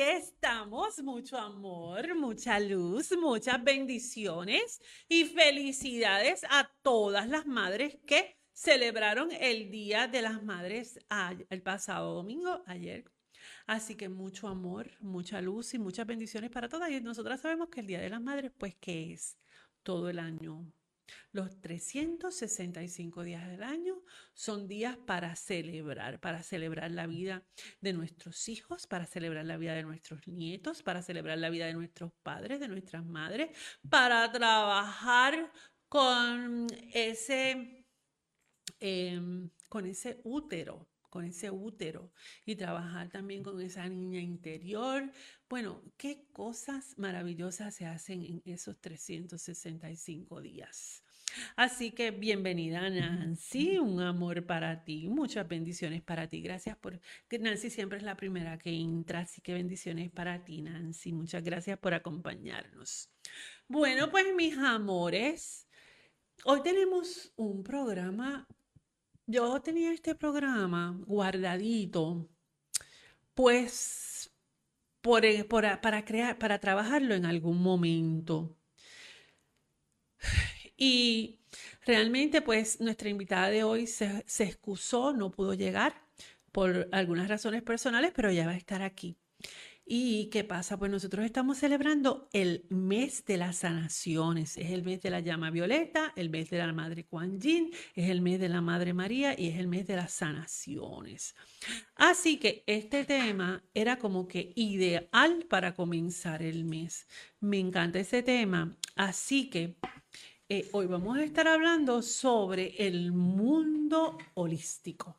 estamos. Mucho amor, mucha luz, muchas bendiciones y felicidades a todas las madres que celebraron el Día de las Madres el pasado domingo, ayer. Así que mucho amor, mucha luz y muchas bendiciones para todas. Y nosotras sabemos que el Día de las Madres, pues, ¿qué es? Todo el año los 365 días del año son días para celebrar, para celebrar la vida de nuestros hijos, para celebrar la vida de nuestros nietos, para celebrar la vida de nuestros padres, de nuestras madres, para trabajar con ese, em, con ese útero, con ese útero y trabajar también con esa niña interior. Bueno, qué cosas maravillosas se hacen en esos 365 días. Así que bienvenida Nancy, un amor para ti, muchas bendiciones para ti. Gracias por Nancy siempre es la primera que entra, así que bendiciones para ti Nancy. Muchas gracias por acompañarnos. Bueno, pues mis amores, hoy tenemos un programa yo tenía este programa guardadito, pues eh, para crear, para trabajarlo en algún momento. Y realmente, pues nuestra invitada de hoy se, excusó, no pudo llegar por algunas razones personales, pero ya va a estar aquí. ¿Y qué pasa? Pues nosotros estamos celebrando el mes de las sanaciones. Es el mes de la llama violeta, el mes de la Madre Kuan Yin, es el mes de la Madre María y es el mes de las sanaciones. Así que este tema era como que ideal para comenzar el mes. Me encanta ese tema. Así que eh, hoy vamos a estar hablando sobre el mundo holístico.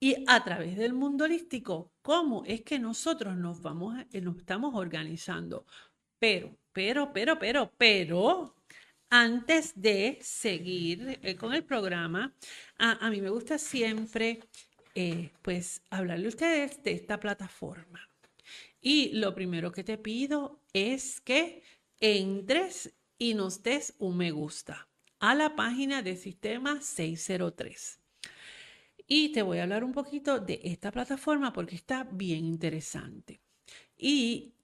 Y a través del mundo holístico, ¿cómo es que nosotros nos vamos, eh, nos estamos organizando? Pero, pero, pero, pero, pero, antes de seguir eh, con el programa, a, mí me gusta siempre, eh, pues, hablarle a ustedes de esta plataforma. Y lo primero que te pido es que entres y nos des un me gusta a la página de Sistema 603. Y te voy a hablar un poquito de esta plataforma porque está bien interesante. Y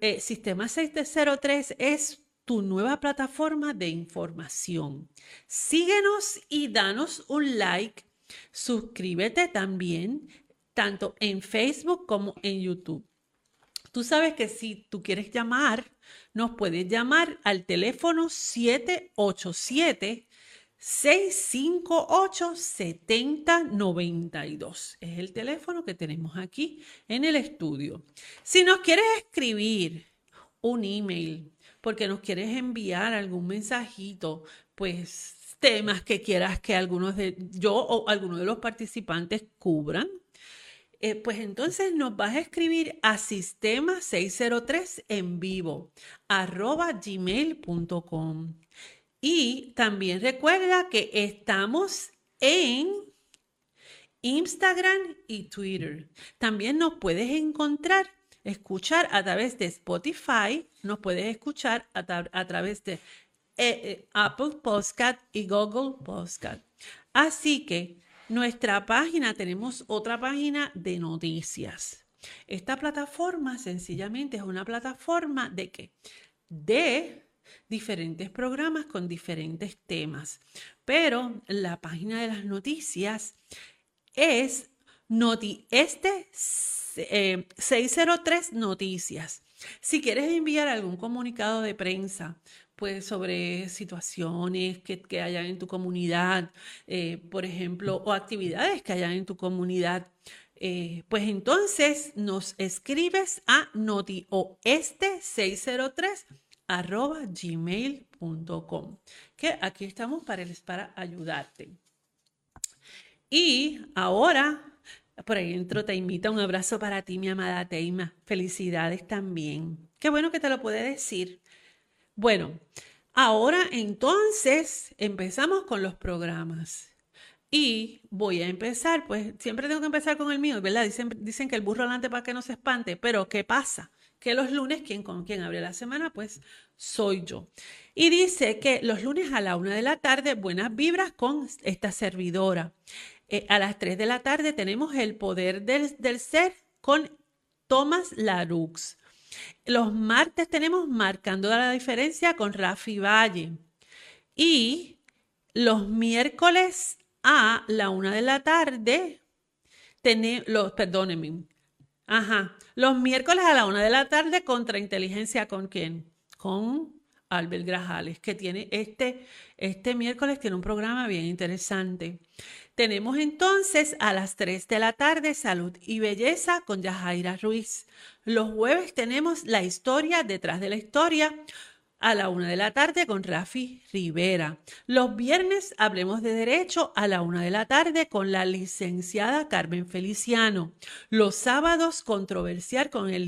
eh, Sistema 603 es tu nueva plataforma de información. Síguenos y danos un like. Suscríbete también, tanto en Facebook como en YouTube. Tú sabes que si tú quieres llamar, nos puedes llamar al teléfono 787 658-7092. Es el teléfono que tenemos aquí en el estudio. Si nos quieres escribir un email, porque nos quieres enviar algún mensajito, pues temas que quieras que algunos de yo o algunos de los participantes cubran, eh, pues entonces nos vas a escribir a sistema 603 en vivo arroba gmail.com. Y también recuerda que estamos en Instagram y Twitter. También nos puedes encontrar, escuchar a través de Spotify, nos puedes escuchar a, través de eh, eh, Apple Podcast y Google Podcast. Así que nuestra página, tenemos otra página de noticias. Esta plataforma sencillamente es una plataforma de qué? De diferentes programas con diferentes temas. Pero la página de las noticias es Noti este 603 eh, Noticias. Si quieres enviar algún comunicado de prensa, pues sobre situaciones que, que hayan en tu comunidad, eh, por ejemplo, o actividades que hayan en tu comunidad, eh, pues entonces nos escribes a notioeste 603 arroba gmail.com. Que aquí estamos para, para ayudarte. Y ahora, por ahí entro Teimita, un abrazo para ti, mi amada Teima. Felicidades también. Qué bueno que te lo puede decir. Bueno, ahora entonces empezamos con los programas. Y voy a empezar, pues siempre tengo que empezar con el mío, ¿verdad? Dicen, dicen que el burro adelante para que no se espante, pero ¿qué pasa? que los lunes, ¿quién con quién abre la semana? Pues soy yo. Y dice que los lunes a la una de la tarde, buenas vibras con esta servidora. Eh, a las tres de la tarde tenemos el poder del, del ser con Tomás Larux. Los martes tenemos Marcando la Diferencia con Rafi Valle. Y los miércoles a la una de la tarde, tenemos, perdónenme, ajá, los miércoles a la una de la tarde Contrainteligencia con quién? Con Albert Grajales, que tiene este, este miércoles tiene un programa bien interesante. Tenemos entonces a las 3 de la tarde Salud y Belleza con Yajaira Ruiz. Los jueves tenemos la historia detrás de la historia a la una de la tarde con Rafi Rivera. Los viernes hablemos de derecho a la una de la tarde con la licenciada Carmen Feliciano. Los sábados controversial con el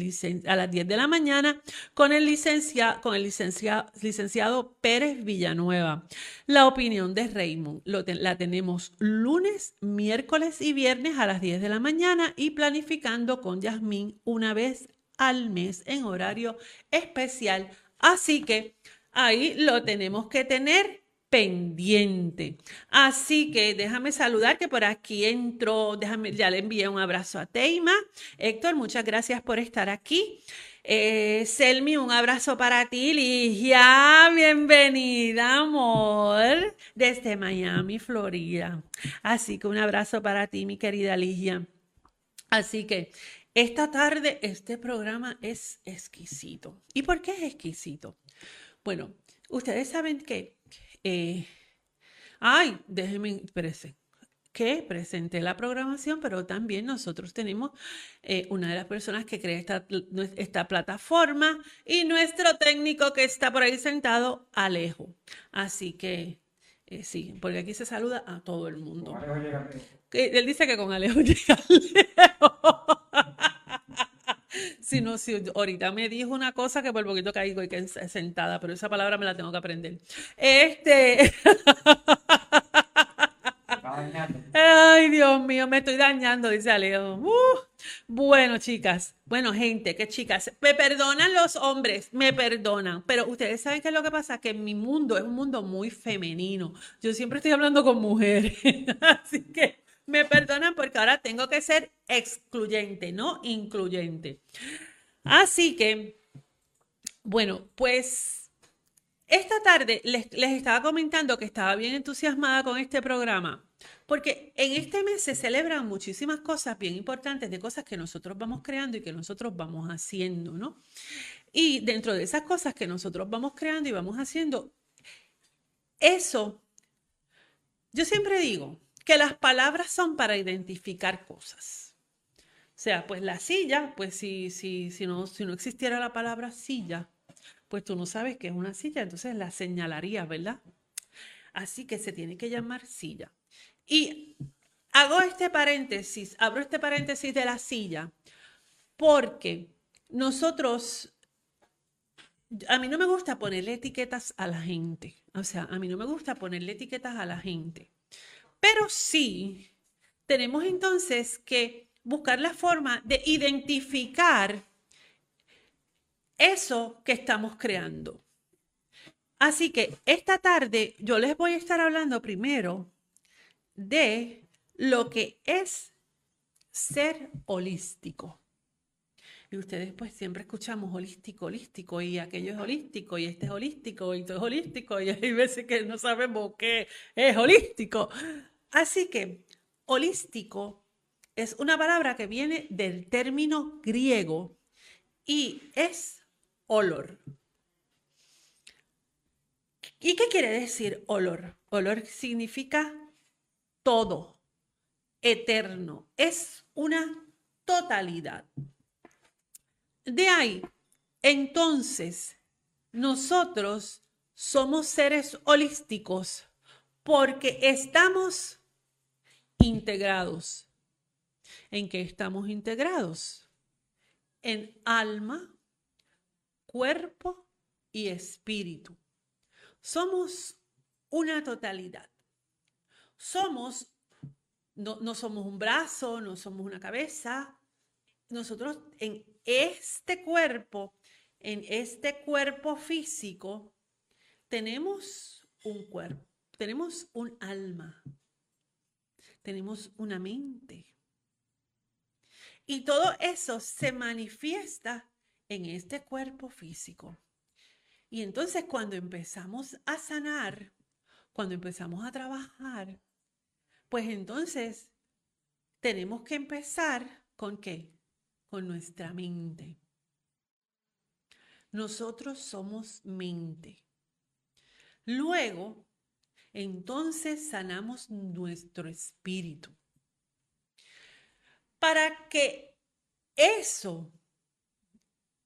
a las 10 de la mañana con el, licencia con el licenciado Pérez Villanueva. La opinión de Raymond la tenemos lunes, miércoles y viernes a las 10 de la mañana y planificando con Yasmín una vez al mes en horario especial Así que ahí lo tenemos que tener pendiente. Así que déjame saludar que por aquí entró, déjame, ya le envié un abrazo a Teima. Héctor, muchas gracias por estar aquí. Eh, Selmi, un abrazo para ti. Ligia, bienvenida, amor, desde Miami, Florida. Así que un abrazo para ti, mi querida Ligia. Así que esta tarde este programa es exquisito. ¿Y por qué es exquisito? Bueno, ustedes saben que... Eh, ay, déjenme, espérense, que presenté la programación, pero también nosotros tenemos eh, una de las personas que crea esta, esta, plataforma y nuestro técnico que está por ahí sentado, Alejo. Así que eh, sí, porque aquí se saluda a todo el mundo. Él dice que con Alejo llega Alejo. Si no, si ahorita me dijo una cosa que por poquito caigo y que sentada, pero esa palabra me la tengo que aprender. Este. Ay, Dios mío, me estoy dañando, dice Alejo. Uh, bueno, chicas, bueno, gente, que chicas, me perdonan los hombres, me perdonan, pero ustedes saben qué es lo que pasa, que mi mundo es un mundo muy femenino. Yo siempre estoy hablando con mujeres, así que me perdonan porque ahora tengo que ser excluyente, no incluyente. Así que, bueno, pues esta tarde les, estaba comentando que estaba bien entusiasmada con este programa, porque en este mes se celebran muchísimas cosas bien importantes de cosas que nosotros vamos creando y que nosotros vamos haciendo, ¿no? Y dentro de esas cosas que nosotros vamos creando y vamos haciendo, eso, yo siempre digo, que las palabras son para identificar cosas. O sea, pues la silla, pues si, si, si, no, si no existiera la palabra silla, pues tú no sabes qué es una silla, entonces la señalarías, ¿verdad? Así que se tiene que llamar silla. Y hago este paréntesis, abro este paréntesis de la silla, porque nosotros, a mí no me gusta ponerle etiquetas a la gente. O sea, a mí no me gusta ponerle etiquetas a la gente. Pero sí, tenemos entonces que buscar la forma de identificar eso que estamos creando. Así que esta tarde yo les voy a estar hablando primero de lo que es ser holístico. Y ustedes pues siempre escuchamos holístico, holístico, y aquello es holístico, y este es holístico, y esto es holístico, y hay veces que no sabemos qué es holístico. Así que holístico es una palabra que viene del término griego y es olor. ¿Y qué quiere decir olor? Olor significa todo, eterno, es una totalidad. De ahí, entonces, nosotros somos seres holísticos porque estamos integrados. ¿En qué estamos integrados? En alma, cuerpo y espíritu. Somos una totalidad. Somos, no, no somos un brazo, no somos una cabeza. Nosotros en este cuerpo, en este cuerpo físico, tenemos un cuerpo, tenemos un alma, tenemos una mente. Y todo eso se manifiesta en este cuerpo físico. Y entonces cuando empezamos a sanar, cuando empezamos a trabajar, pues entonces tenemos que empezar con qué? Con nuestra mente. Nosotros somos mente. Luego, entonces sanamos nuestro espíritu. Para que eso,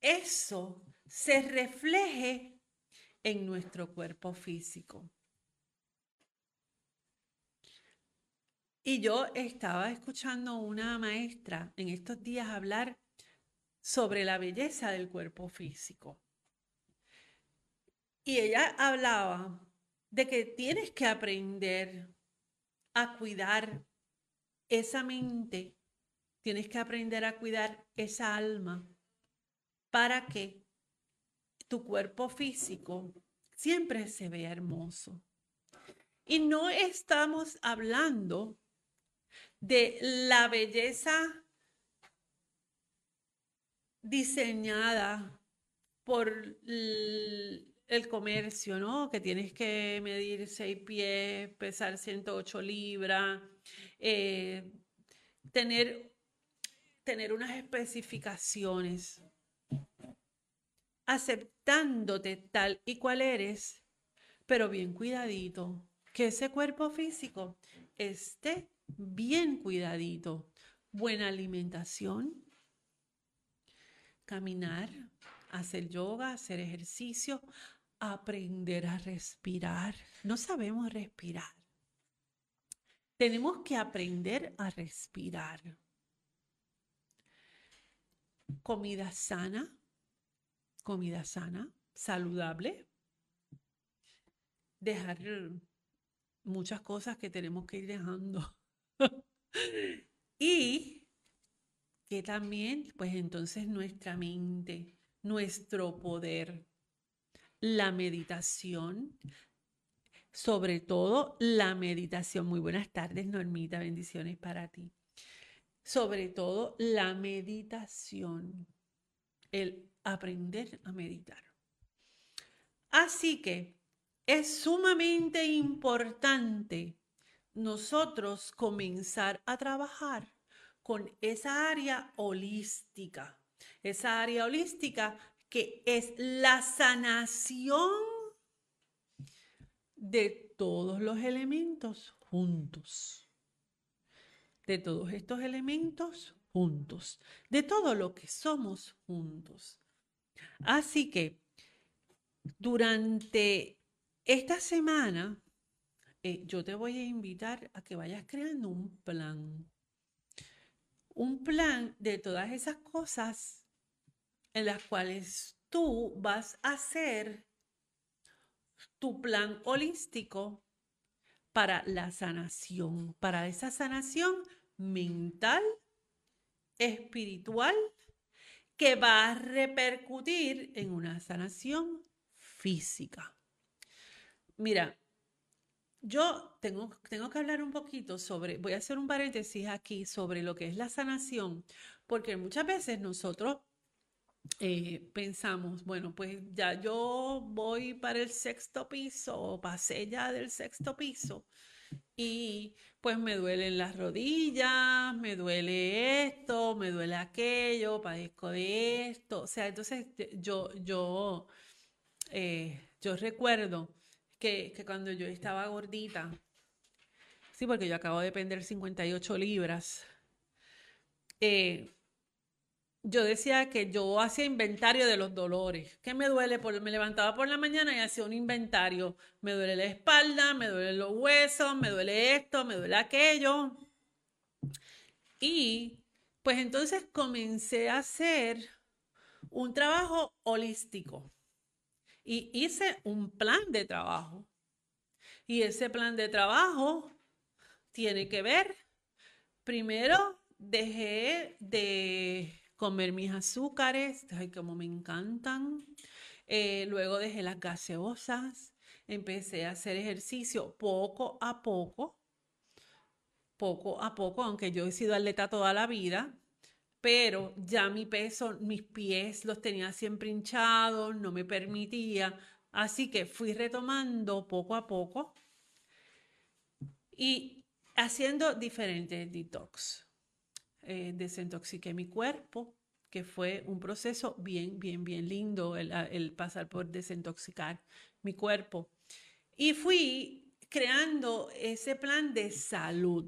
eso se refleje en nuestro cuerpo físico. Y yo estaba escuchando a una maestra en estos días hablar sobre la belleza del cuerpo físico. Y ella hablaba de que tienes que aprender a cuidar esa mente, tienes que aprender a cuidar esa alma para que tu cuerpo físico siempre se vea hermoso. Y no estamos hablando de la belleza diseñada por el comercio, ¿no? Que tienes que medir seis pies, pesar 108 libras, eh, tener, tener unas especificaciones, aceptándote tal y cual eres, pero bien cuidadito, que ese cuerpo físico esté bien cuidadito, buena alimentación, caminar, hacer yoga, hacer ejercicio, aprender a respirar. No sabemos respirar. Tenemos que aprender a respirar. Comida sana, comida sana, saludable. Dejar muchas cosas que tenemos que ir dejando. y que también, pues entonces nuestra mente, nuestro poder, la meditación, sobre todo la meditación. Muy buenas tardes, Normita, bendiciones para ti. Sobre todo la meditación, el aprender a meditar. Así que es sumamente importante nosotros comenzar a trabajar con esa área holística, esa área holística que es la sanación de todos los elementos juntos, de todos estos elementos juntos, de todo lo que somos juntos. Así que durante esta semana, eh, yo te voy a invitar a que vayas creando un plan. Un plan de todas esas cosas en las cuales tú vas a hacer tu plan holístico para la sanación, para esa sanación mental, espiritual, que va a repercutir en una sanación física. Mira, yo tengo, tengo que hablar un poquito sobre, voy a hacer un paréntesis aquí sobre lo que es la sanación, porque muchas veces nosotros eh, pensamos, bueno, pues ya yo voy para el sexto piso pasé ya del sexto piso y pues me duelen las rodillas, me duele esto, me duele aquello, padezco de esto. O sea, entonces yo, yo, eh, yo recuerdo que, cuando yo estaba gordita, sí, porque yo acabo de perder 58 libras, eh, yo decía que yo hacía inventario de los dolores. ¿Qué me duele? me levantaba por la mañana y hacía un inventario. Me duele la espalda, me duelen los huesos, me duele esto, me duele aquello. Y pues entonces comencé a hacer un trabajo holístico y hice un plan de trabajo. Y ese plan de trabajo tiene que ver, primero dejé de comer mis azúcares, ay, como me encantan. Eh, luego dejé las gaseosas, empecé a hacer ejercicio poco a poco, poco a poco, aunque yo he sido atleta toda la vida, pero ya mi peso, mis pies los tenía siempre hinchados, no me permitía. Así que fui retomando poco a poco y haciendo diferentes detox. Eh, desintoxiqué mi cuerpo, que fue un proceso bien, bien, bien lindo el, el pasar por desintoxicar mi cuerpo. Y fui creando ese plan de salud.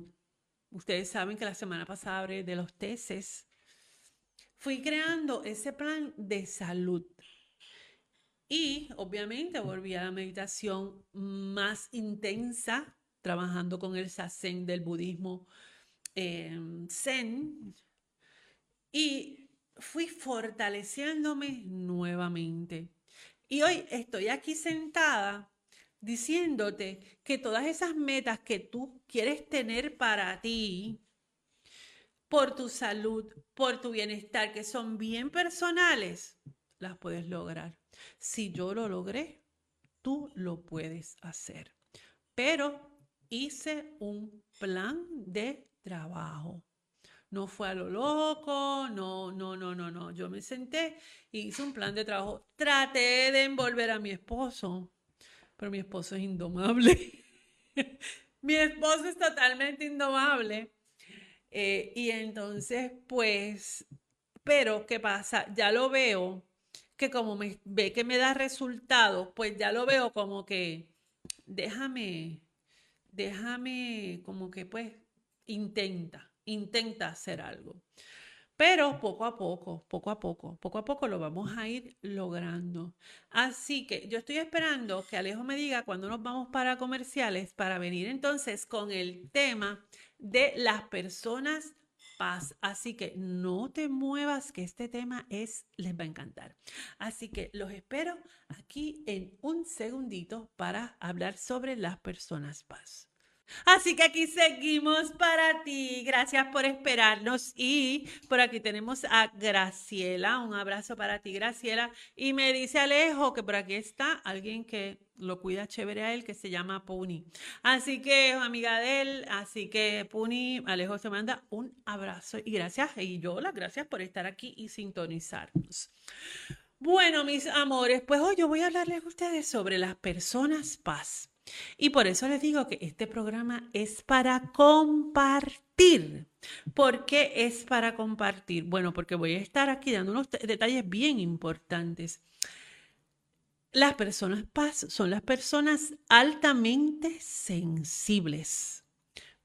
Ustedes saben que la semana pasada hablé de los tesis. Fui creando ese plan de salud. Y obviamente volví a la meditación más intensa, trabajando con el sasen del budismo em, zen. Y fui fortaleciéndome nuevamente. Y hoy estoy aquí sentada diciéndote que todas esas metas que tú quieres tener para ti, por tu salud, por tu bienestar, que son bien personales, las puedes lograr. Si yo lo logré, tú lo puedes hacer. Pero hice un plan de trabajo. No fue a lo loco, no, no, no, no, no. Yo me senté y hice un plan de trabajo. Traté de envolver a mi esposo, pero mi esposo es indomable. mi esposo es totalmente indomable. Eh, y entonces, pues, pero ¿qué pasa? Ya lo veo que como me ve que me da resultados, pues ya lo veo como que déjame, déjame, como que pues intenta intenta hacer algo. Pero poco a poco, poco a poco, poco a poco lo vamos a ir logrando. Así que yo estoy esperando que Alejo me diga cuándo nos vamos para comerciales para venir entonces con el tema de las personas paz. Así que no te muevas, que este tema es, les va a encantar. Así que los espero aquí en un segundito para hablar sobre las personas paz. Así que aquí seguimos para ti. Gracias por esperarnos. Y por aquí tenemos a Graciela. Un abrazo para ti, Graciela. Y me dice Alejo que por aquí está alguien que lo cuida chévere a él, que se llama Puni. Así que, amiga de él, así que Puni, Alejo se manda un abrazo y gracias. Y yo las gracias por estar aquí y sintonizarnos. Bueno, mis amores, pues hoy yo voy a hablarles a ustedes sobre las personas paz. Y por eso les digo que este programa es para compartir. ¿Por qué es para compartir? Bueno, porque voy a estar aquí dando unos detalles bien importantes. Las personas paz son las personas altamente sensibles.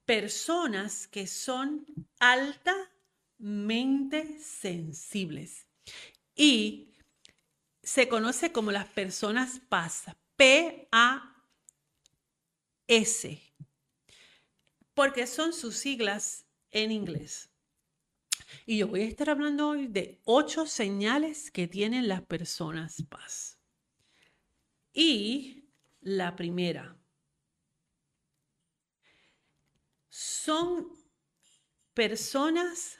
Personas que son altamente sensibles. Y se conoce como las personas paz. P-A S, porque son sus siglas en inglés. Y yo voy a estar hablando hoy de ocho señales que tienen las personas paz. Y la primera, son personas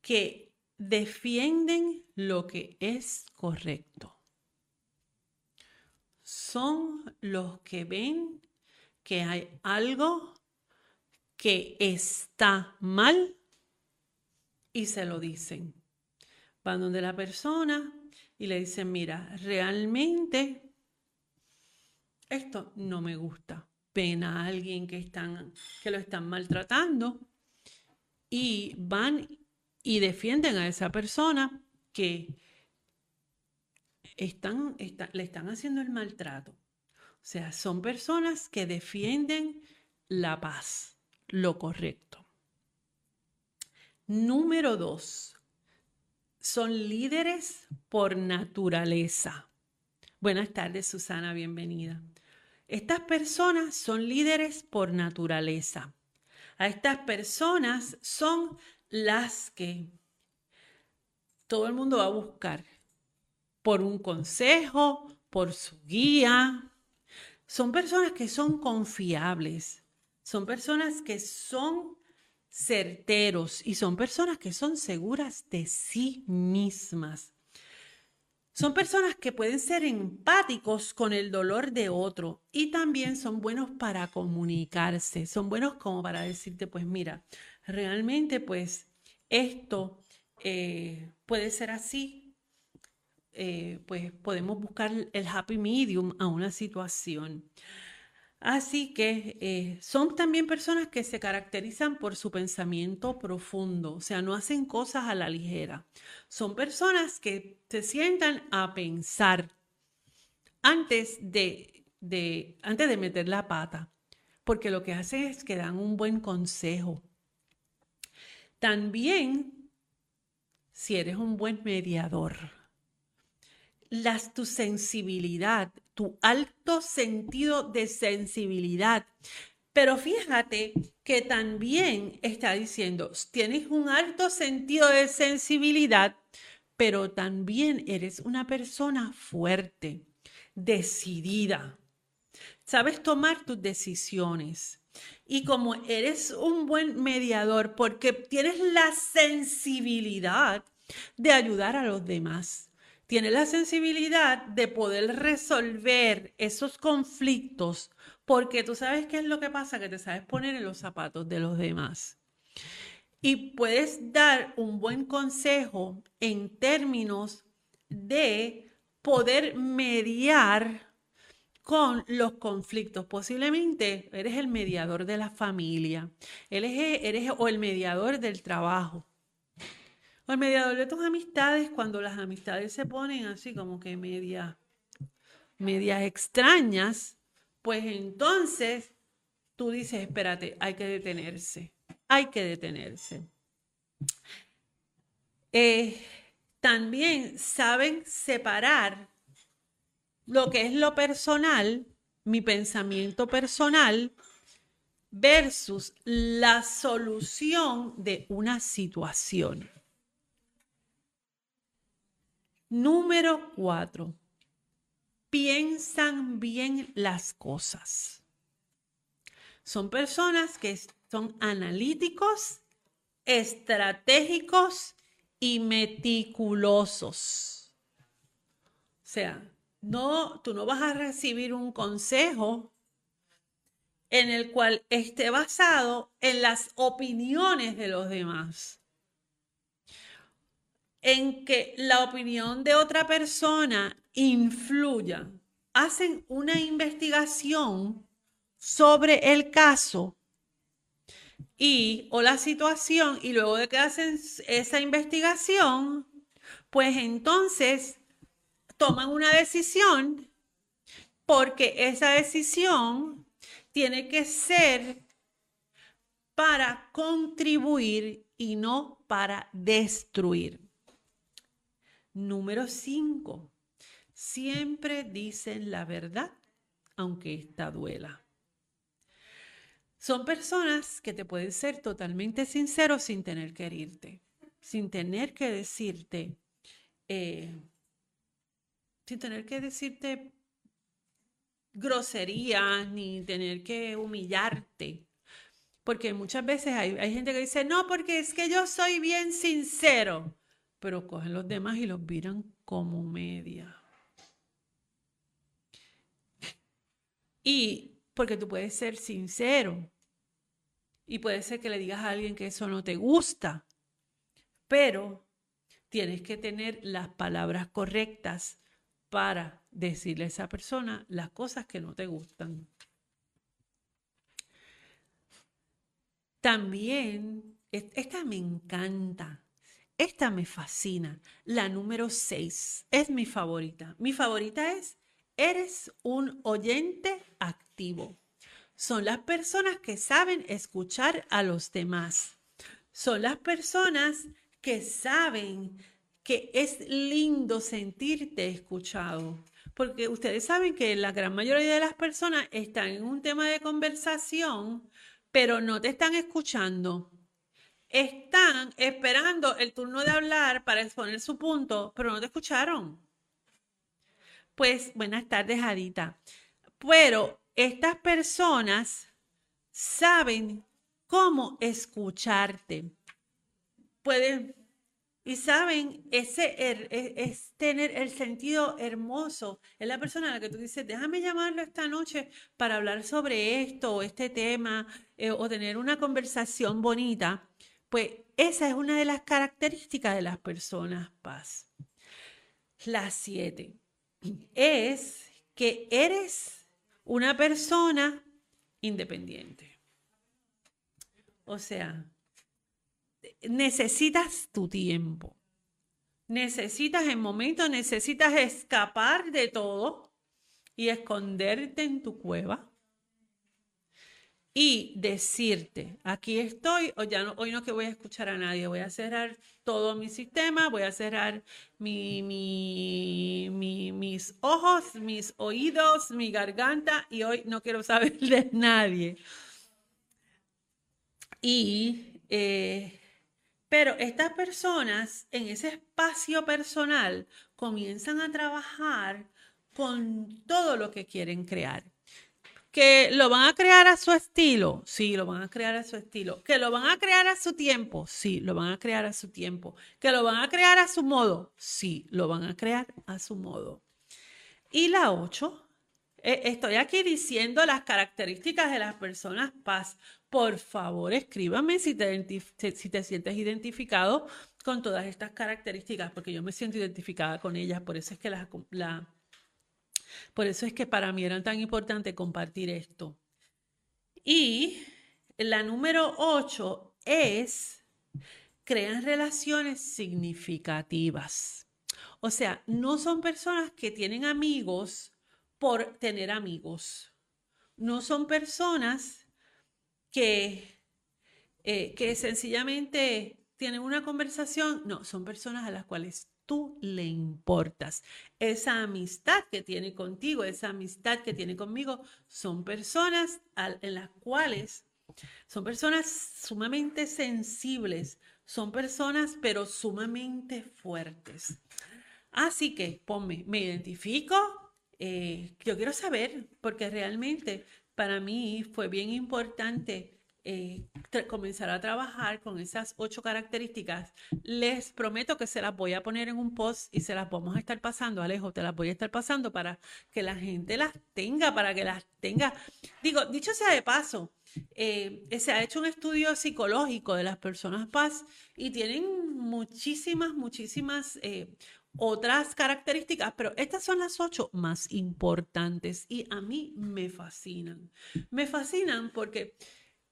que defienden lo que es correcto son los que ven que hay algo que está mal y se lo dicen. Van donde la persona y le dicen, mira, realmente esto no me gusta. Ven a alguien que, están, que lo están maltratando y van y defienden a esa persona que están, le están haciendo el maltrato. O sea, son personas que defienden la paz, lo correcto. Número dos, son líderes por naturaleza. Buenas tardes, Susana, bienvenida. Estas personas son líderes por naturaleza. A estas personas son las que todo el mundo va a buscar por un consejo, por su guía. Son personas que son confiables, son personas que son certeros y son personas que son seguras de sí mismas. Son personas que pueden ser empáticos con el dolor de otro y también son buenos para comunicarse, son buenos como para decirte, pues mira, realmente pues esto eh, puede ser así, eh, pues podemos buscar el happy medium a una situación. Así que eh, son también personas que se caracterizan por su pensamiento profundo, o sea, no hacen cosas a la ligera. Son personas que se sientan a pensar antes de, de, antes de meter la pata, porque lo que hacen es que dan un buen consejo. También, si eres un buen mediador, las, tu sensibilidad, tu alto sentido de sensibilidad. Pero fíjate que también está diciendo, tienes un alto sentido de sensibilidad, pero también eres una persona fuerte, decidida. Sabes tomar tus decisiones. Y como eres un buen mediador, porque tienes la sensibilidad de ayudar a los demás tiene la sensibilidad de poder resolver esos conflictos, porque tú sabes qué es lo que pasa, que te sabes poner en los zapatos de los demás. Y puedes dar un buen consejo en términos de poder mediar con los conflictos. Posiblemente eres el mediador de la familia, eres, eres o el mediador del trabajo o el mediador de tus amistades, cuando las amistades se ponen así como que media, medias extrañas, pues entonces tú dices, espérate, hay que detenerse, hay que detenerse. Eh, también saben separar lo que es lo personal, mi pensamiento personal, versus la solución de una situación. Número cuatro, piensan bien las cosas. Son personas que son analíticos, estratégicos y meticulosos. O sea, no, tú no vas a recibir un consejo en el cual esté basado en las opiniones de los demás en que la opinión de otra persona influya. Hacen una investigación sobre el caso y o la situación y luego de que hacen esa investigación, pues entonces toman una decisión porque esa decisión tiene que ser para contribuir y no para destruir. Número 5. Siempre dicen la verdad, aunque esta duela. Son personas que te pueden ser totalmente sinceros sin tener que herirte, sin tener que decirte, eh, sin tener que decirte groserías ni tener que humillarte. Porque muchas veces hay, hay gente que dice, no, porque es que yo soy bien sincero pero cogen los demás y los viran como media. Y porque tú puedes ser sincero y puede ser que le digas a alguien que eso no te gusta, pero tienes que tener las palabras correctas para decirle a esa persona las cosas que no te gustan. También, esta me encanta, esta me fascina. La número 6 es mi favorita. Mi favorita es, eres un oyente activo. Son las personas que saben escuchar a los demás. Son las personas que saben que es lindo sentirte escuchado. Porque ustedes saben que la gran mayoría de las personas están en un tema de conversación, pero no te están escuchando están esperando el turno de hablar para exponer su punto, pero no te escucharon. Pues buenas tardes, Adita. Pero estas personas saben cómo escucharte. Pueden y saben, ese e, es, tener el sentido hermoso. Es la persona a la que tú dices, déjame llamarlo esta noche para hablar sobre esto o este tema eh, o tener una conversación bonita Pues esa es una de las características de las personas paz. La siete es que eres una persona independiente. O sea, necesitas tu tiempo. Necesitas en momentos, necesitas escapar de todo y esconderte en tu cueva y decirte, aquí estoy, o ya no, hoy no que voy a escuchar a nadie, voy a cerrar todo mi sistema, voy a cerrar mi, mis ojos, mis oídos, mi garganta y hoy no quiero saber de nadie. Y, eh, pero estas personas en ese espacio personal comienzan a trabajar con todo lo que quieren crear. Que lo van a crear a su estilo, sí, lo van a crear a su estilo. Que lo van a crear a su tiempo, sí, lo van a crear a su tiempo. Que lo van a crear a su modo, sí, lo van a crear a su modo. Y la ocho, eh, estoy aquí diciendo las características de las personas paz. Por favor, escríbame si te, si te sientes identificado con todas estas características, porque yo me siento identificada con ellas, por eso es que las, la por eso es que para mí era tan importante compartir esto. Y la número ocho es crean relaciones significativas. O sea, no son personas que tienen amigos por tener amigos. No son personas que, eh, que sencillamente tienen una conversación. No, son personas a las cuales le importas. Esa amistad que tiene contigo, esa amistad que tiene conmigo, son personas en las cuales son personas sumamente sensibles, son personas pero sumamente fuertes. Así que ponme, me identifico, eh, yo quiero saber, porque realmente para mí fue bien importante eh, comenzar a trabajar con esas ocho características, les prometo que se las voy a poner en un post y se las vamos a estar pasando, Alejo, te las voy a estar pasando para que la gente las tenga, para que las tenga. Digo, dicho sea de paso, eh, se ha hecho un estudio psicológico de las personas paz y tienen muchísimas, muchísimas eh, otras características, pero estas son las ocho más importantes y a mí me fascinan. Me fascinan porque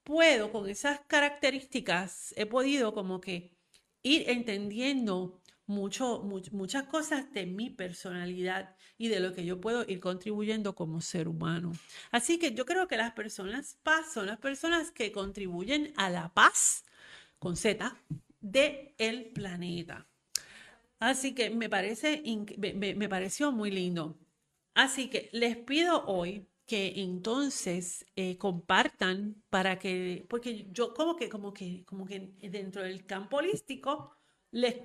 puedo, con esas características, he podido como que ir entendiendo mucho, muchas cosas de mi personalidad y de lo que yo puedo ir contribuyendo como ser humano. Así que yo creo que las personas paz son las personas que contribuyen a la paz, con Z, de el planeta. Así que me parece, me pareció muy lindo. Así que les pido hoy que entonces eh, compartan para que, porque yo como que, como que, como que dentro del campo holístico les,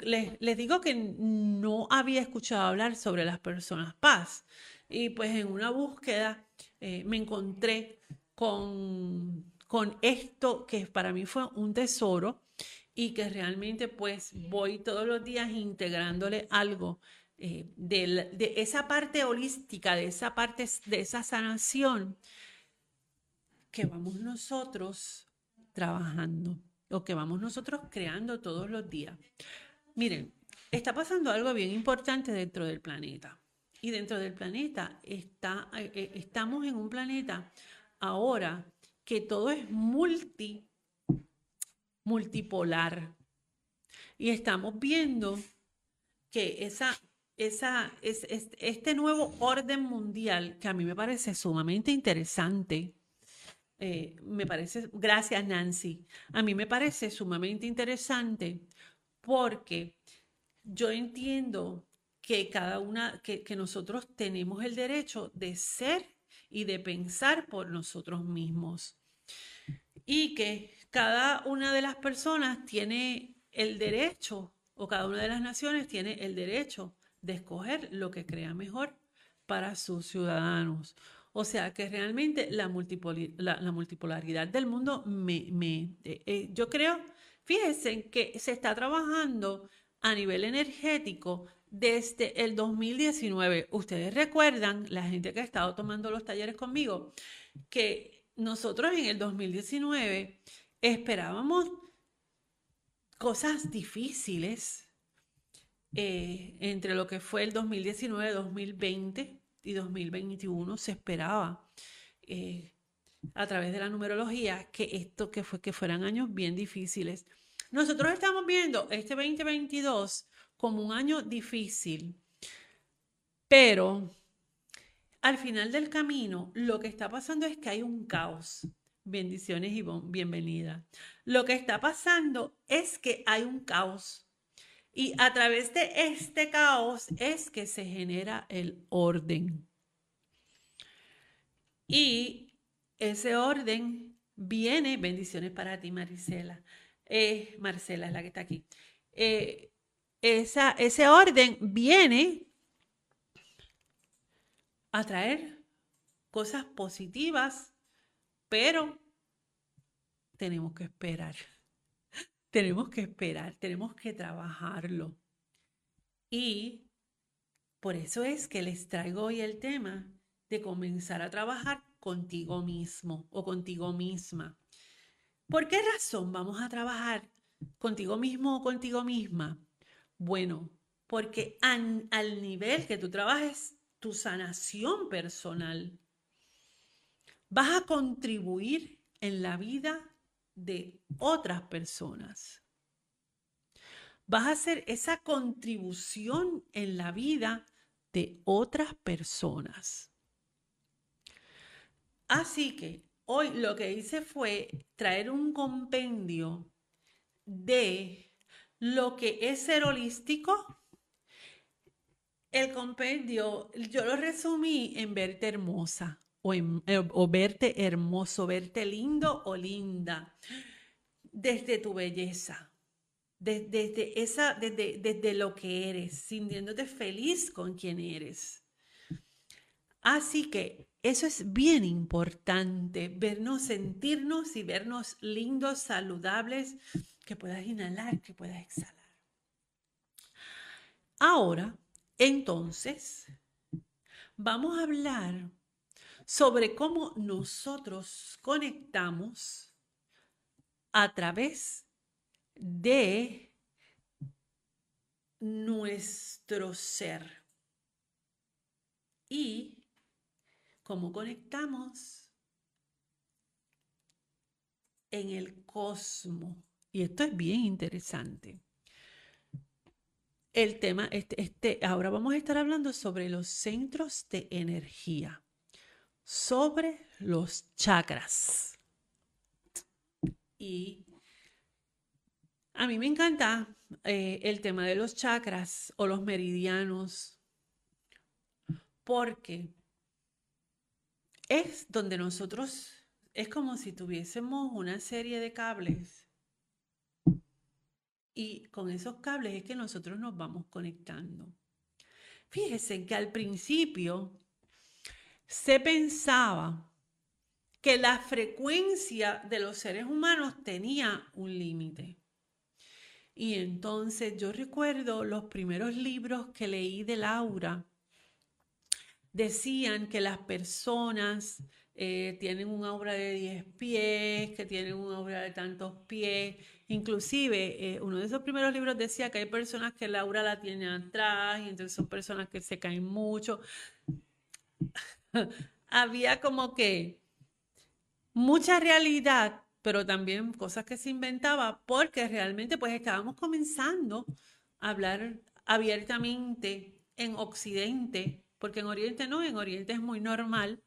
les, digo que no había escuchado hablar sobre las personas paz. Y pues en una búsqueda eh, me encontré con, con esto que para mí fue un tesoro y que realmente pues voy todos los días integrándole algo eh, de, esa parte holística, de esa parte, de esa sanación que vamos nosotros trabajando o que vamos nosotros creando todos los días. Miren, está pasando algo bien importante dentro del planeta. Y dentro del planeta está, eh, eh, estamos en un planeta ahora que todo es multi, multipolar. Y estamos viendo que esa esa, es, este nuevo orden mundial que a mí me parece sumamente interesante. Eh, me parece, gracias Nancy, a mí me parece sumamente interesante porque yo entiendo que cada una, que, que nosotros tenemos el derecho de ser y de pensar por nosotros mismos. Y que cada una de las personas tiene el derecho, o cada una de las naciones tiene el derecho de escoger lo que crea mejor para sus ciudadanos. O sea que realmente la, la, multipolaridad del mundo me, me eh, eh, yo creo, fíjense que se está trabajando a nivel energético desde el 2019. Ustedes recuerdan, la gente que ha estado tomando los talleres conmigo, que nosotros en el 2019 esperábamos cosas difíciles eh, entre lo que fue el 2019, 2020 y 2021 se esperaba eh, a través de la numerología que esto que fue que fueran años bien difíciles. Nosotros estamos viendo este 2022 como un año difícil, pero al final del camino lo que está pasando es que hay un caos. Bendiciones y bienvenida. Lo que está pasando es que hay un caos. Y a través de este caos es que se genera el orden. Y ese orden viene, bendiciones para ti, Marisela. Eh, Marcela es la que está aquí. Eh, ese orden viene a traer cosas positivas, pero tenemos que esperar. Tenemos que esperar, tenemos que trabajarlo. Y por eso es que les traigo hoy el tema de comenzar a trabajar contigo mismo o contigo misma. ¿Por qué razón vamos a trabajar contigo mismo o contigo misma? Bueno, porque al nivel que tú trabajes tu sanación personal, vas a contribuir en la vida de otras personas. Vas a hacer esa contribución en la vida de otras personas. Así que hoy lo que hice fue traer un compendio de lo que es ser holístico. El compendio, yo lo resumí en verte hermosa o, en, eh, o verte hermoso, verte lindo o linda, desde tu belleza, desde, esa, desde, desde lo que eres, sintiéndote feliz con quien eres. Así que eso es bien importante, vernos, sentirnos y vernos lindos, saludables, que puedas inhalar, que puedas exhalar. Ahora, entonces, vamos a hablar sobre cómo nosotros conectamos a través de nuestro ser y cómo conectamos en el cosmos. Y esto es bien interesante. El tema, este, este, ahora vamos a estar hablando sobre los centros de energía, sobre los chakras. Y a mí me encanta eh, el tema de los chakras o los meridianos, porque es donde nosotros, es como si tuviésemos una serie de cables y con esos cables es que nosotros nos vamos conectando. Fíjense que al principio se pensaba que la frecuencia de los seres humanos tenía un límite. Y entonces yo recuerdo los primeros libros que leí de Laura, decían que las personas eh, tienen un aura de 10 pies, que tienen un aura de tantos pies. Inclusive, eh, uno de esos primeros libros decía que hay personas que la aura la tienen atrás y entonces son personas que se caen mucho. Había como que mucha realidad, pero también cosas que se inventaba porque realmente pues estábamos comenzando a hablar abiertamente en Occidente porque en Oriente no, en Oriente es muy normal.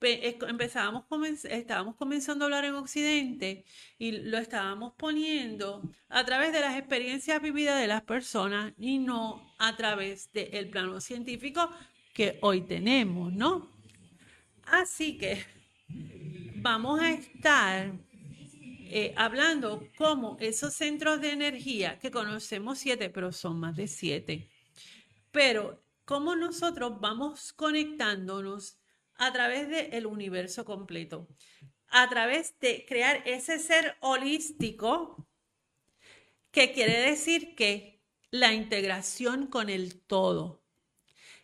Empezábamos, estábamos comenzando a hablar en Occidente y lo estábamos poniendo a través de las experiencias vividas de las personas y no a través del plano científico que hoy tenemos, ¿no? Así que vamos a estar eh, hablando cómo esos centros de energía, que conocemos siete, pero son más de siete, pero cómo nosotros vamos conectándonos a través del universo completo, a través de crear ese ser holístico, que quiere decir que la integración con el todo.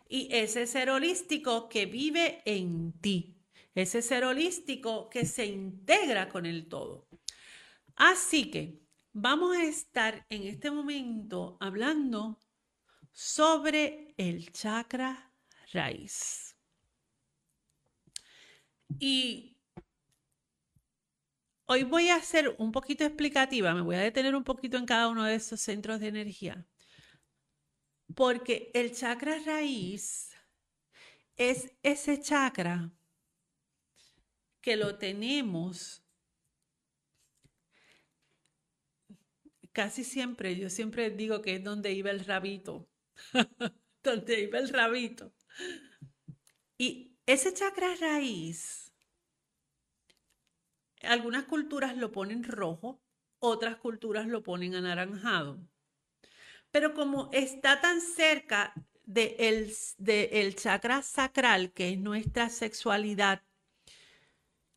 Y ese ser holístico que vive en ti, ese ser holístico que se integra con el todo. Así que vamos a estar en este momento hablando sobre el chakra raíz. Y hoy voy a ser un poquito explicativa, me voy a detener un poquito en cada uno de esos centros de energía, porque el chakra raíz es ese chakra que lo tenemos casi siempre, yo siempre digo que es donde iba el rabito, donde iba el rabito. Y ese chakra raíz, algunas culturas lo ponen rojo, otras culturas lo ponen anaranjado. Pero como está tan cerca del de el chakra sacral, que es nuestra sexualidad,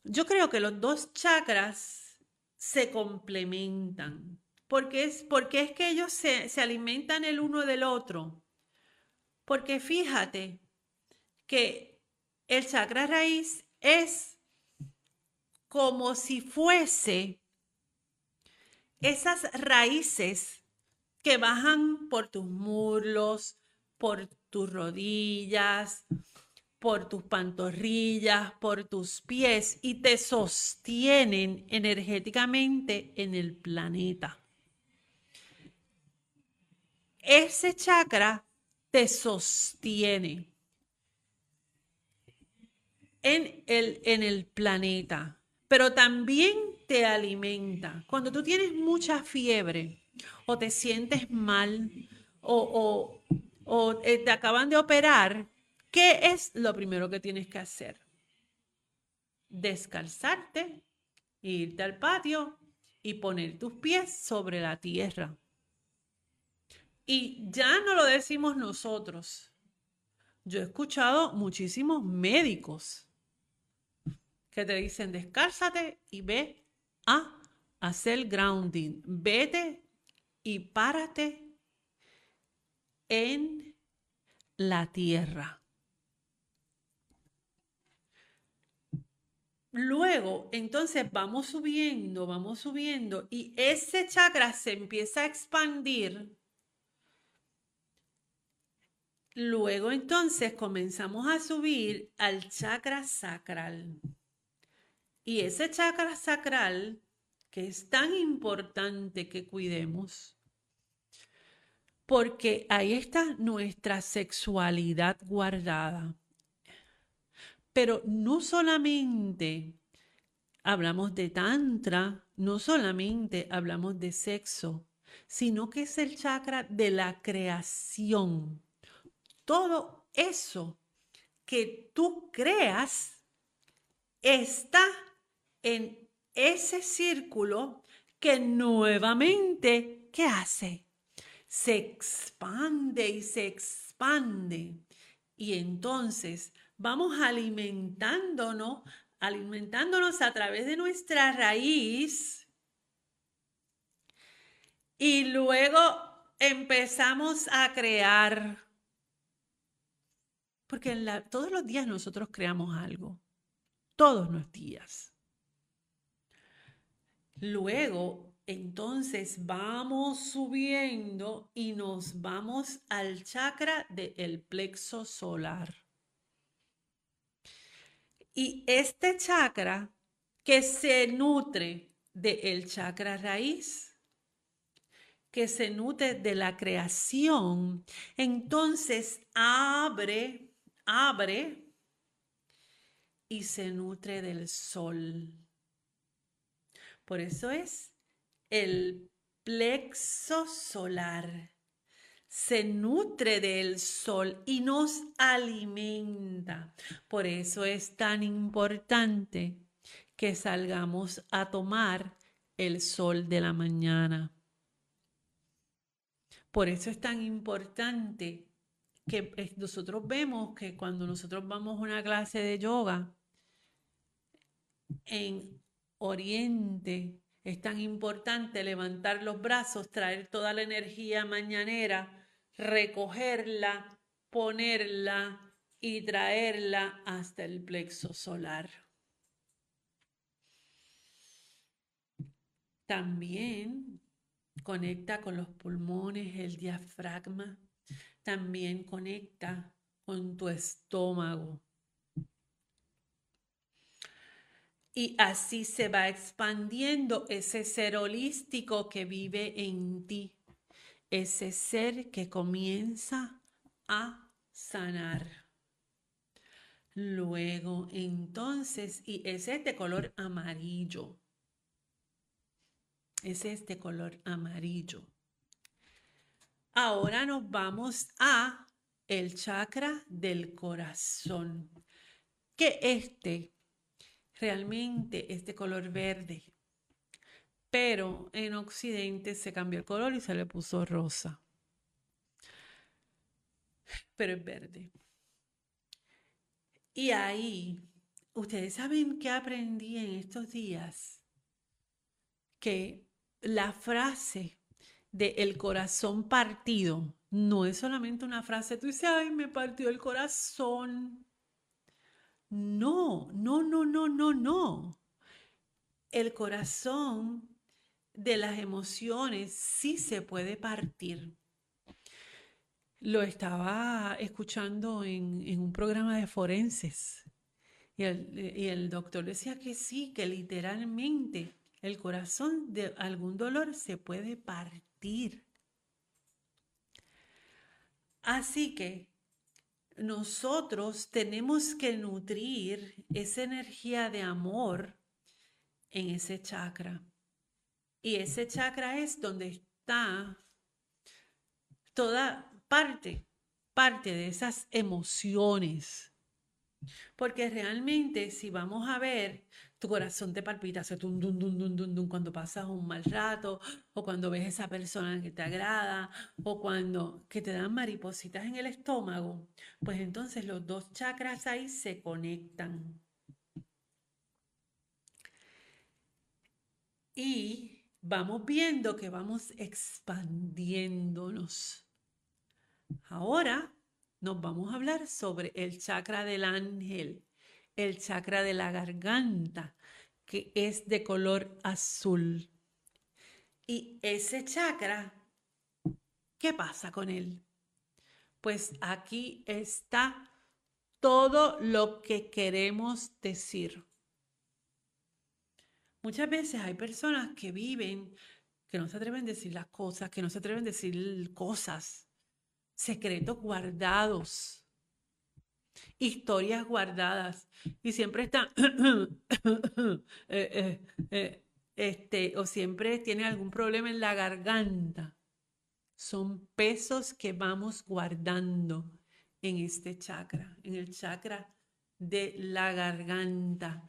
yo creo que los dos chakras se complementan. Porque es, porque es que ellos se, se alimentan el uno del otro. Porque fíjate que el chakra raíz es como si fuese esas raíces que bajan por tus muslos, por tus rodillas, por tus pantorrillas, por tus pies y te sostienen energéticamente en el planeta ese chakra te sostiene en el, en el planeta, pero también te alimenta. Cuando tú tienes mucha fiebre o te sientes mal o, o eh, te acaban de operar, ¿qué es lo primero que tienes que hacer? Descalzarte, irte al patio y poner tus pies sobre la tierra. Y ya no lo decimos nosotros. Yo he escuchado muchísimos médicos que te dicen, descálzate y ve a hacer grounding. Vete y párate en la tierra. Luego, entonces vamos subiendo, vamos subiendo y ese chakra se empieza a expandir Luego entonces comenzamos a subir al chakra sacral. Y ese chakra sacral, es tan importante que cuidemos, porque ahí está nuestra sexualidad guardada. Pero no solamente hablamos de tantra, no solamente hablamos de sexo, sino que es el chakra de la creación todo eso que tú creas está en ese círculo que nuevamente, ¿qué hace? Se expande y se expande. Y entonces vamos alimentándonos, alimentándonos a través de nuestra raíz. Y luego empezamos a crear porque todos los días nosotros creamos algo. Todos los días. Luego, entonces vamos subiendo y nos vamos al chakra del plexo solar. Y este chakra que se nutre del chakra raíz, que se nutre de la creación, entonces abre abre y se nutre del sol. Por eso es el plexo solar. Se nutre del sol y nos alimenta. Por eso es tan importante que salgamos a tomar el sol de la mañana. Por eso es tan importante que nosotros vemos que cuando nosotros vamos a una clase de yoga en Oriente, es tan importante levantar los brazos, traer toda la energía mañanera, recogerla, ponerla y traerla hasta el plexo solar. También conecta con los pulmones, el diafragma, también conecta con tu estómago. Y así se va expandiendo ese ser holístico que vive en ti, ese ser que comienza a sanar. Luego, entonces, y es este color amarillo. Es este color amarillo. Ahora nos vamos a el chakra del corazón. Que este, realmente, este color verde. Pero en Occidente se cambió el color y se le puso rosa. Pero es verde. Y ahí, ustedes saben que aprendí en estos días que la frase de el corazón partido no es solamente una frase, tú dices, ay, me partió el corazón. No, no, no, no, no, no. El corazón de las emociones sí se puede partir. Lo estaba escuchando en, un programa de forenses y el, doctor decía que sí, que literalmente el corazón de algún dolor se puede partir. Así que nosotros tenemos que nutrir esa energía de amor en ese chakra. Y ese chakra es donde está toda parte, parte de esas emociones. Porque realmente si vamos a ver, tu corazón te palpita, hace dun, dun, dun, dun, cuando pasas un mal rato, o cuando ves esa persona que te agrada, o cuando que te dan maripositas en el estómago, pues entonces los dos chakras ahí se conectan. Y vamos viendo que vamos expandiéndonos. Ahora nos vamos a hablar sobre el chakra del ángel, el chakra de la garganta, que es de color azul. Y ese chakra, ¿qué pasa con él? Pues aquí está todo lo que queremos decir. Muchas veces hay personas que viven, que no se atreven a decir las cosas, que no se atreven a decir cosas secretos guardados, historias guardadas y siempre están, eh, eh, eh, este, o siempre tiene algún problema en la garganta. Son pesos que vamos guardando en este chakra, en el chakra de la garganta.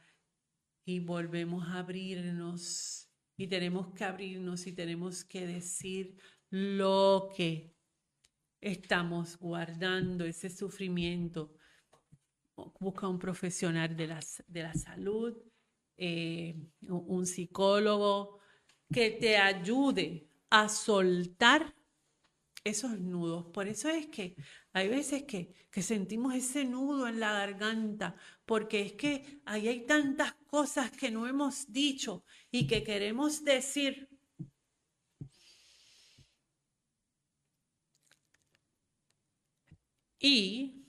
Y volvemos a abrirnos y tenemos que abrirnos y tenemos que decir lo que estamos guardando ese sufrimiento. Busca un profesional de la, de la salud, eh, un psicólogo que te ayude a soltar esos nudos. Por eso es que hay veces que, que, sentimos ese nudo en la garganta, porque es que ahí hay tantas cosas que no hemos dicho y que queremos decir, Y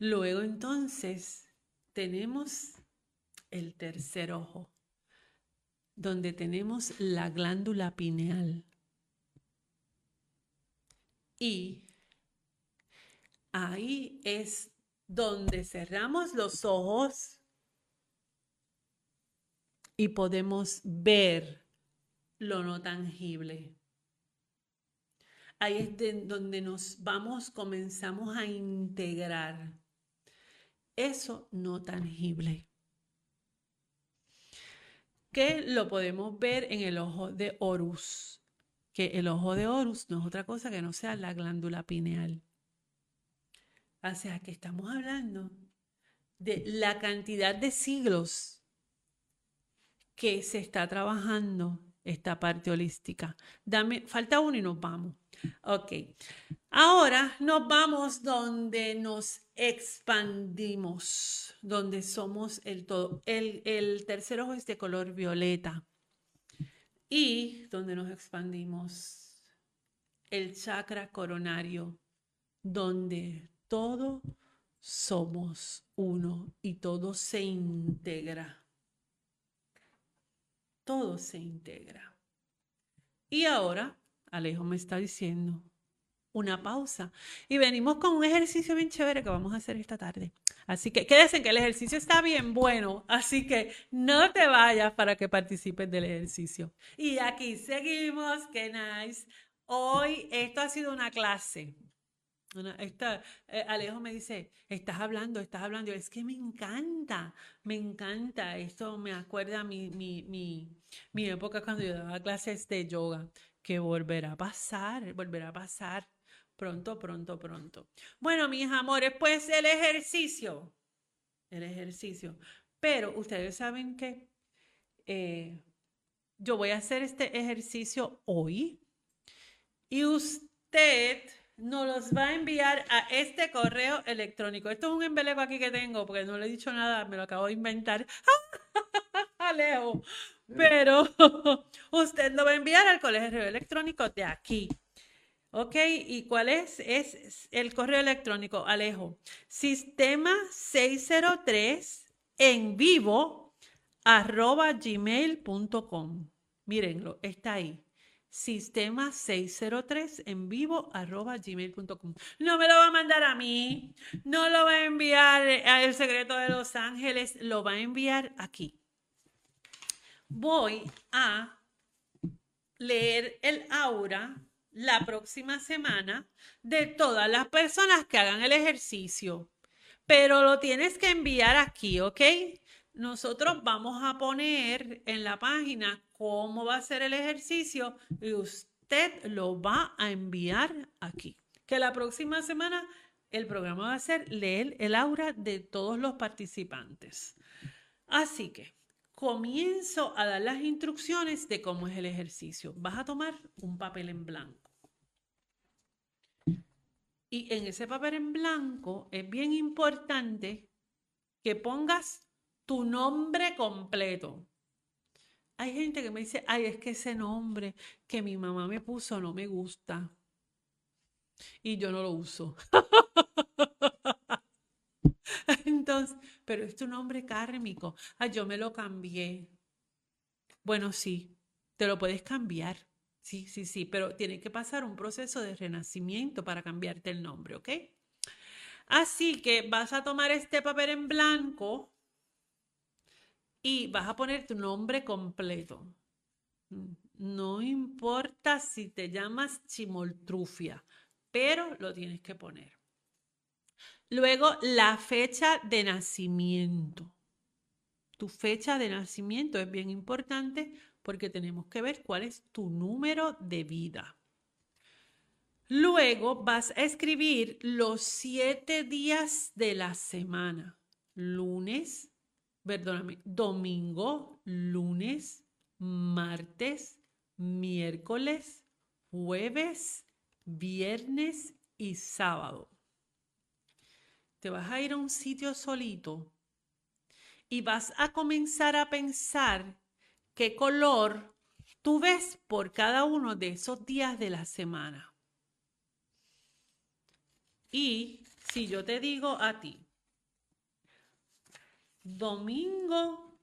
luego entonces tenemos el tercer ojo, donde tenemos la glándula pineal. Y ahí es donde cerramos los ojos y podemos ver lo no tangible. Ahí es donde nos vamos, comenzamos a integrar eso no tangible. Que lo podemos ver en el ojo de Horus, que el ojo de Horus no es otra cosa que no sea la glándula pineal. O sea, que estamos hablando de la cantidad de siglos que se está trabajando esta parte holística. Dame, falta uno y nos vamos. Ok. Ahora nos vamos donde nos expandimos, donde somos el todo. El, tercer ojo es de color violeta. y donde nos expandimos el chakra coronario, donde todo somos uno y todo se integra. Todo se integra. Y ahora, Alejo me está diciendo, una pausa. Y venimos con un ejercicio bien chévere que vamos a hacer esta tarde. Así que quédense que el ejercicio está bien bueno, así que no te vayas para que participes del ejercicio. Y aquí seguimos, qué nice. Hoy esto ha sido una clase. eh, Alejo me dice, estás hablando, estás hablando. es que me encanta, me encanta. Esto me acuerda a mi, mi, mi, mi época cuando yo daba clases de yoga, que volverá a pasar, volverá a pasar. Pronto, pronto, pronto. Bueno, mis amores, pues el ejercicio. El ejercicio. Pero ustedes saben que eh, yo voy a hacer este ejercicio hoy y usted nos los va a enviar a este correo electrónico. Esto es un embeleco aquí que tengo porque no le he dicho nada, me lo acabo de inventar. Alejo. Pero usted lo va a enviar al correo electrónico de aquí. ¿Ok? ¿Y cuál es? Es el correo electrónico, Alejo. Sistema 603 en vivo arroba gmail.com. Mírenlo, está ahí. Sistema 603 en vivo arroba gmail.com. No me lo va a mandar a mí, no lo va a enviar al secreto de Los Ángeles, lo va a enviar aquí. Voy a leer el aura la próxima semana de todas las personas que hagan el ejercicio. Pero lo tienes que enviar aquí, ¿ok? Nosotros vamos a poner en la página cómo va a ser el ejercicio y usted lo va a enviar aquí. Que la próxima semana el programa va a ser leer el aura de todos los participantes. Así que comienzo a dar las instrucciones de cómo es el ejercicio. Vas a tomar un papel en blanco. Y en ese papel en blanco es bien importante que pongas tu nombre completo. Hay gente que me dice, ay, es que ese nombre que mi mamá me puso no me gusta. Y yo no lo uso. Entonces, pero es tu nombre kármico. Ah, yo me lo cambié. Bueno, sí, te lo puedes cambiar. Sí, sí, sí, pero tiene que pasar un proceso de renacimiento para cambiarte el nombre, ¿ok? Así que vas a tomar este papel en blanco y vas a poner tu nombre completo. No importa si te llamas Chimoltrufia, pero lo tienes que poner. Luego, la fecha de nacimiento. Tu fecha de nacimiento es bien importante porque tenemos que ver cuál es tu número de vida. Luego vas a escribir los siete días de la semana. Lunes, perdóname, domingo, lunes, martes, miércoles, jueves, viernes y sábado. Te vas a ir a un sitio solito y vas a comenzar a pensar qué color tú ves por cada uno de esos días de la semana. Y si yo te digo a ti, domingo,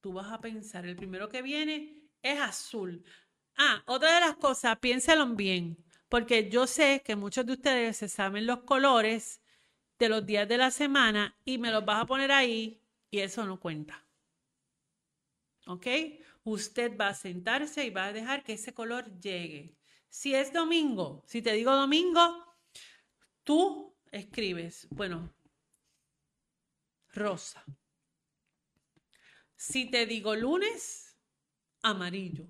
tú vas a pensar, el primero que viene es azul. Ah, otra de las cosas, piénselo bien, porque yo sé que muchos de ustedes se saben los colores de los días de la semana y me los vas a poner ahí y eso no cuenta. ¿Ok? usted va a sentarse y va a dejar que ese color llegue. Si es domingo, si te digo domingo, tú escribes, bueno, rosa. Si te digo lunes, amarillo.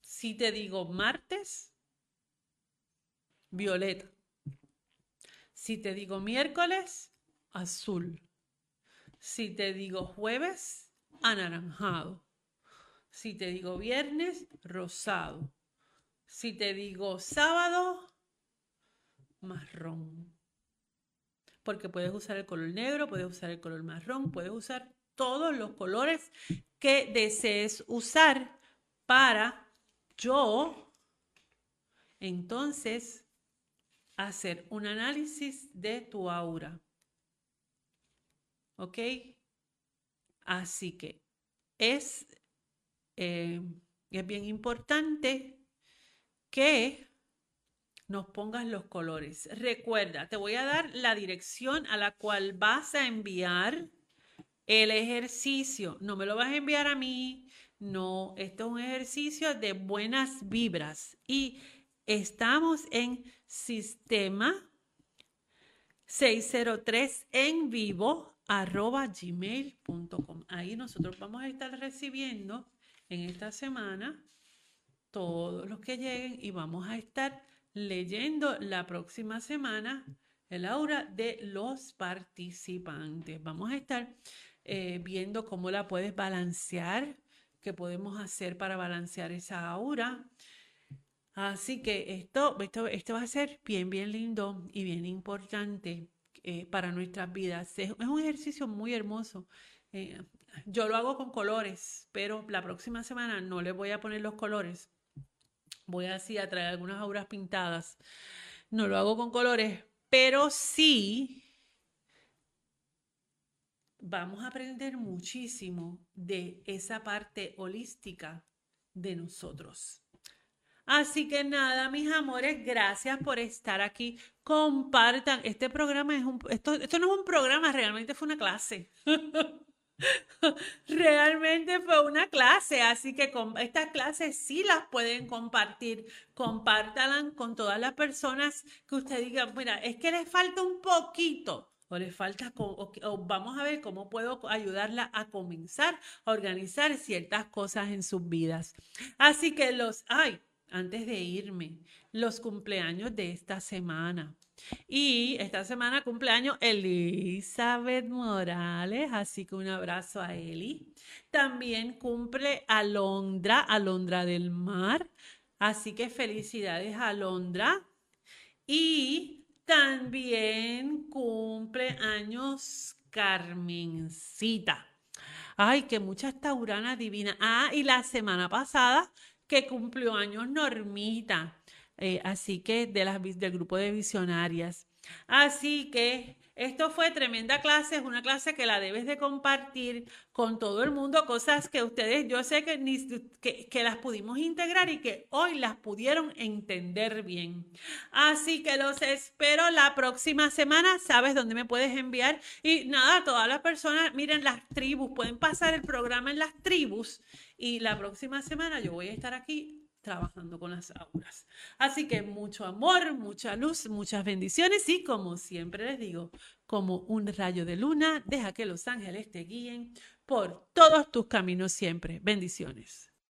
Si te digo martes, violeta. Si te digo miércoles, azul. Si te digo jueves, anaranjado. Si te digo viernes, rosado. Si te digo sábado, marrón. Porque puedes usar el color negro, puedes usar el color marrón, puedes usar todos los colores que desees usar para yo entonces hacer un análisis de tu aura. ¿Ok? Así que es, eh, es bien importante que nos pongas los colores. Recuerda, te voy a dar la dirección a la cual vas a enviar el ejercicio. No me lo vas a enviar a mí. No, esto es un ejercicio de buenas vibras. Y estamos en sistema 603 en vivo arroba gmail.com. Ahí nosotros vamos a estar recibiendo en esta semana todos los que lleguen y vamos a estar leyendo la próxima semana el aura de los participantes. Vamos a estar eh, viendo cómo la puedes balancear, qué podemos hacer para balancear esa aura. Así que esto, esto, esto va a ser bien, bien lindo y bien importante eh, para nuestras vidas. Es, un ejercicio muy hermoso. Eh, yo lo hago con colores, pero la próxima semana no le voy a poner los colores voy así a traer algunas auras pintadas. No lo hago con colores, pero sí vamos a aprender muchísimo de esa parte holística de nosotros. Así que nada, mis amores, gracias por estar aquí. Compartan. Este programa es un, esto, esto no es un programa, realmente fue una clase. Realmente fue una clase, así que con estas clases sí las pueden compartir. Compártalas con todas las personas que usted diga, mira, es que les falta un poquito o le falta, o, vamos a ver cómo puedo ayudarla a comenzar a organizar ciertas cosas en sus vidas. Así que los, ay, antes de irme, los cumpleaños de esta semana. Y esta semana cumpleaños Elizabeth Morales, así que un abrazo a Eli. También cumple Alondra, Alondra del Mar, así que felicidades a Alondra. Y también cumple años Carmencita. Ay, que muchas tauranas divinas. Ah, y la semana pasada que cumplió años Normita. Eh, así que de las, del grupo de visionarias. Así que esto fue tremenda clase, es una clase que la debes de compartir con todo el mundo, cosas que ustedes, yo sé que, ni, que, que, las pudimos integrar y que hoy las pudieron entender bien. Así que los espero la próxima semana, sabes dónde me puedes enviar. Y nada, todas las personas, miren las tribus, pueden pasar el programa en las tribus y la próxima semana yo voy a estar aquí trabajando con las auras. Así que mucho amor, mucha luz, muchas bendiciones y como siempre les digo, como un rayo de luna, deja que los ángeles te guíen por todos tus caminos siempre. Bendiciones.